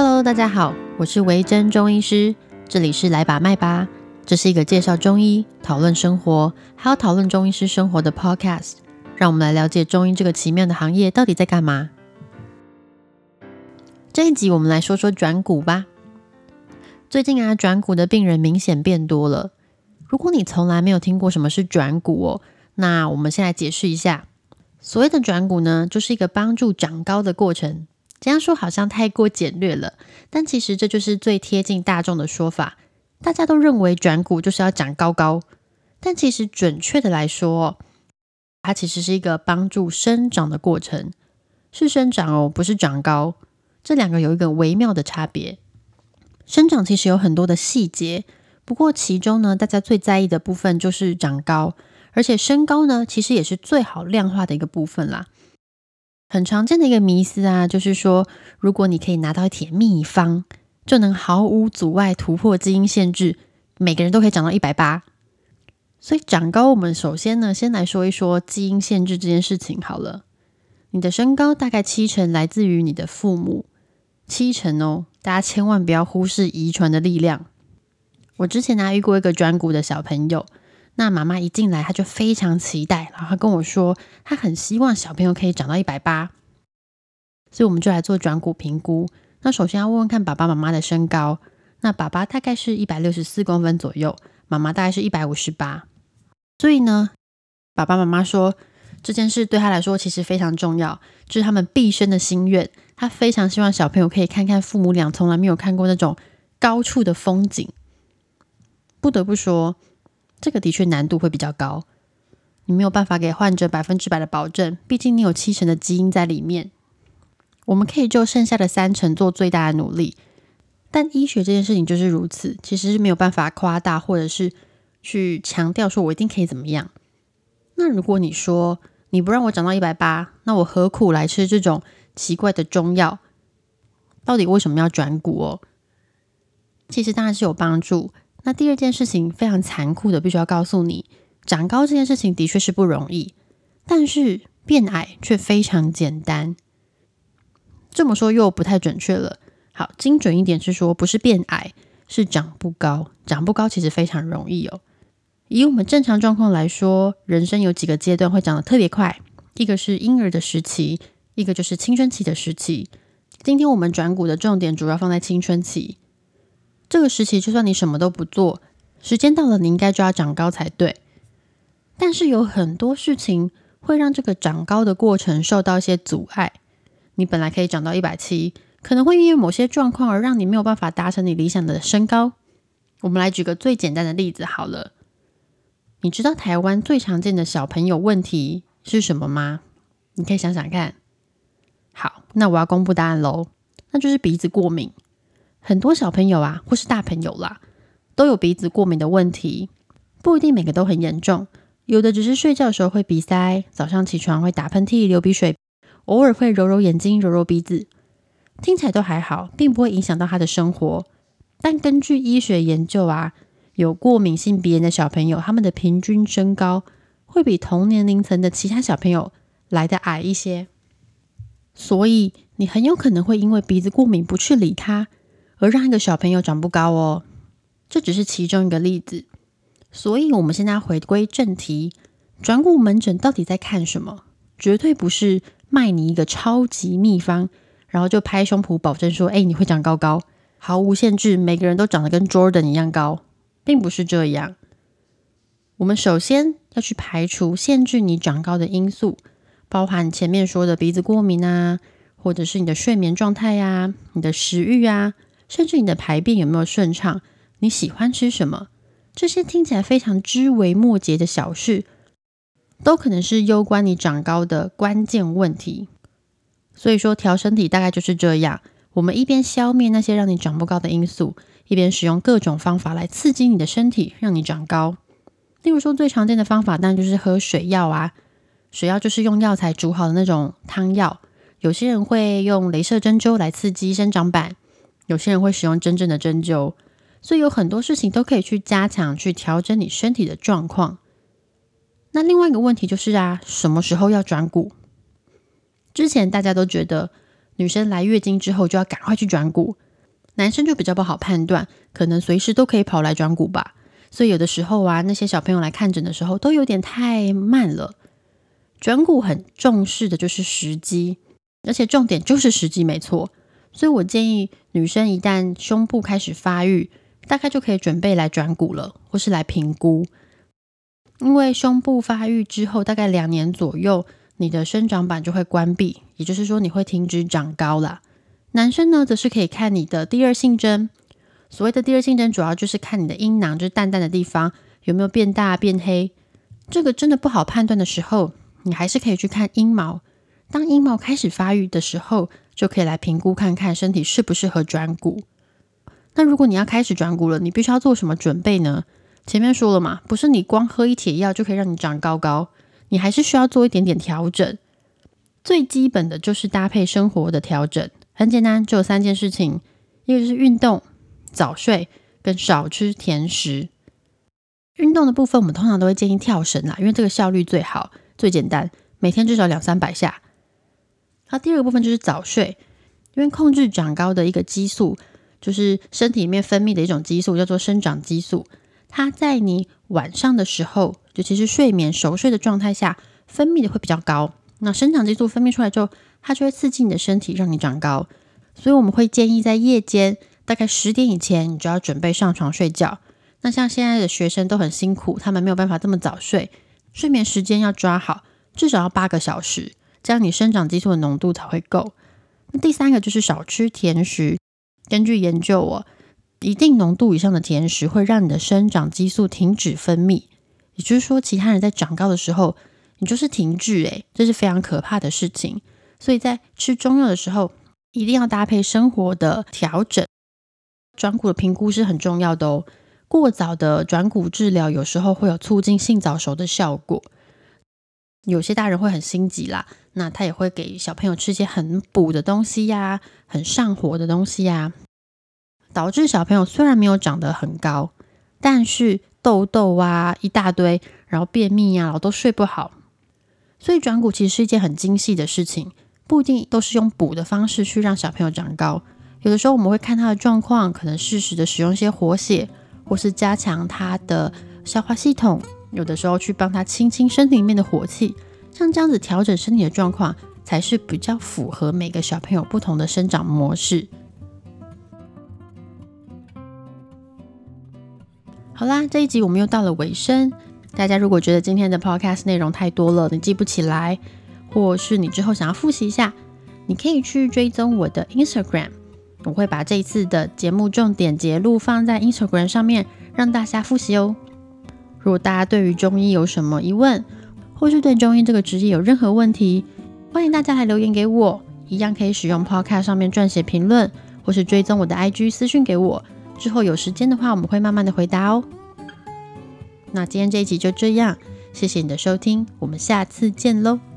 Hello，大家好，我是维珍中医师，这里是来把脉吧。这是一个介绍中医、讨论生活，还有讨论中医师生活的 Podcast。让我们来了解中医这个奇妙的行业到底在干嘛。这一集我们来说说转骨吧。最近啊，转骨的病人明显变多了。如果你从来没有听过什么是转骨哦，那我们先来解释一下。所谓的转骨呢，就是一个帮助长高的过程。这样说好像太过简略了，但其实这就是最贴近大众的说法。大家都认为转骨就是要长高高，但其实准确的来说，它其实是一个帮助生长的过程，是生长哦，不是长高。这两个有一个微妙的差别。生长其实有很多的细节，不过其中呢，大家最在意的部分就是长高，而且身高呢，其实也是最好量化的一个部分啦。很常见的一个迷思啊，就是说，如果你可以拿到一帖秘方，就能毫无阻碍突破基因限制，每个人都可以长到一百八。所以长高，我们首先呢，先来说一说基因限制这件事情好了。你的身高大概七成来自于你的父母，七成哦，大家千万不要忽视遗传的力量。我之前呢遇过一个转骨的小朋友。那妈妈一进来，她就非常期待，然后她跟我说，她很希望小朋友可以长到一百八，所以我们就来做转骨评估。那首先要问问看爸爸妈妈的身高，那爸爸大概是一百六十四公分左右，妈妈大概是一百五十八。所以呢，爸爸妈妈说这件事对他来说其实非常重要，就是他们毕生的心愿。他非常希望小朋友可以看看父母俩从来没有看过那种高处的风景。不得不说。这个的确难度会比较高，你没有办法给患者百分之百的保证，毕竟你有七成的基因在里面。我们可以就剩下的三成做最大的努力，但医学这件事情就是如此，其实是没有办法夸大或者是去强调说我一定可以怎么样。那如果你说你不让我长到一百八，那我何苦来吃这种奇怪的中药？到底为什么要转骨哦？其实当然是有帮助。那第二件事情非常残酷的，必须要告诉你，长高这件事情的确是不容易，但是变矮却非常简单。这么说又不太准确了。好，精准一点是说，不是变矮，是长不高。长不高其实非常容易哦。以我们正常状况来说，人生有几个阶段会长得特别快，一个是婴儿的时期，一个就是青春期的时期。今天我们转股的重点主要放在青春期。这个时期，就算你什么都不做，时间到了，你应该就要长高才对。但是有很多事情会让这个长高的过程受到一些阻碍。你本来可以长到一百七，可能会因为某些状况而让你没有办法达成你理想的身高。我们来举个最简单的例子好了。你知道台湾最常见的小朋友问题是什么吗？你可以想想看。好，那我要公布答案喽，那就是鼻子过敏。很多小朋友啊，或是大朋友啦，都有鼻子过敏的问题，不一定每个都很严重，有的只是睡觉的时候会鼻塞，早上起床会打喷嚏、流鼻水，偶尔会揉揉眼睛、揉揉鼻子，听起来都还好，并不会影响到他的生活。但根据医学研究啊，有过敏性鼻炎的小朋友，他们的平均身高会比同年龄层的其他小朋友来的矮一些，所以你很有可能会因为鼻子过敏不去理他。而让一个小朋友长不高哦，这只是其中一个例子。所以，我们现在回归正题，转骨门诊到底在看什么？绝对不是卖你一个超级秘方，然后就拍胸脯保证说：“哎，你会长高高，毫无限制，每个人都长得跟 Jordan 一样高，并不是这样。我们首先要去排除限制你长高的因素，包含前面说的鼻子过敏啊，或者是你的睡眠状态呀，你的食欲啊。甚至你的排便有没有顺畅？你喜欢吃什么？这些听起来非常枝微末节的小事，都可能是攸关你长高的关键问题。所以说，调身体大概就是这样：我们一边消灭那些让你长不高的因素，一边使用各种方法来刺激你的身体，让你长高。例如说，最常见的方法当然就是喝水药啊。水药就是用药材煮好的那种汤药。有些人会用镭射针灸来刺激生长板。有些人会使用真正的针灸，所以有很多事情都可以去加强、去调整你身体的状况。那另外一个问题就是啊，什么时候要转骨？之前大家都觉得女生来月经之后就要赶快去转骨，男生就比较不好判断，可能随时都可以跑来转骨吧。所以有的时候啊，那些小朋友来看诊的时候，都有点太慢了。转骨很重视的就是时机，而且重点就是时机，没错。所以我建议女生一旦胸部开始发育，大概就可以准备来转骨了，或是来评估。因为胸部发育之后，大概两年左右，你的生长板就会关闭，也就是说你会停止长高啦。男生呢，则是可以看你的第二性征。所谓的第二性征，主要就是看你的阴囊，就是蛋蛋的地方有没有变大变黑。这个真的不好判断的时候，你还是可以去看阴毛。当阴毛开始发育的时候，就可以来评估看看身体适不适合转骨。那如果你要开始转骨了，你必须要做什么准备呢？前面说了嘛，不是你光喝一帖药就可以让你长高高，你还是需要做一点点调整。最基本的就是搭配生活的调整，很简单，就有三件事情：一个是运动。早睡跟少吃甜食，运动的部分我们通常都会建议跳绳啦，因为这个效率最好、最简单，每天至少两三百下。那第二个部分就是早睡，因为控制长高的一个激素，就是身体里面分泌的一种激素，叫做生长激素。它在你晚上的时候，尤其是睡眠熟睡的状态下，分泌的会比较高。那生长激素分泌出来之后，它就会刺激你的身体，让你长高。所以我们会建议在夜间。大概十点以前，你就要准备上床睡觉。那像现在的学生都很辛苦，他们没有办法这么早睡，睡眠时间要抓好，至少要八个小时，这样你生长激素的浓度才会够。那第三个就是少吃甜食。根据研究哦，一定浓度以上的甜食会让你的生长激素停止分泌，也就是说，其他人在长高的时候，你就是停滞，诶，这是非常可怕的事情。所以在吃中药的时候，一定要搭配生活的调整。转骨的评估是很重要的哦。过早的转骨治疗有时候会有促进性早熟的效果。有些大人会很心急啦，那他也会给小朋友吃一些很补的东西呀，很上火的东西呀，导致小朋友虽然没有长得很高，但是痘痘啊一大堆，然后便秘呀，然后都睡不好。所以转骨其实是一件很精细的事情，不一定都是用补的方式去让小朋友长高。有的时候我们会看他的状况，可能适时的使用一些活血，或是加强他的消化系统。有的时候去帮他清清身体里面的火气，像这样子调整身体的状况，才是比较符合每个小朋友不同的生长模式。好啦，这一集我们又到了尾声。大家如果觉得今天的 podcast 内容太多了，你记不起来，或是你之后想要复习一下，你可以去追踪我的 Instagram。我会把这一次的节目重点节录放在 Instagram 上面，让大家复习哦。如果大家对于中医有什么疑问，或是对中医这个职业有任何问题，欢迎大家来留言给我，一样可以使用 Podcast 上面撰写评论，或是追踪我的 IG 私讯给我。之后有时间的话，我们会慢慢的回答哦。那今天这一集就这样，谢谢你的收听，我们下次见喽。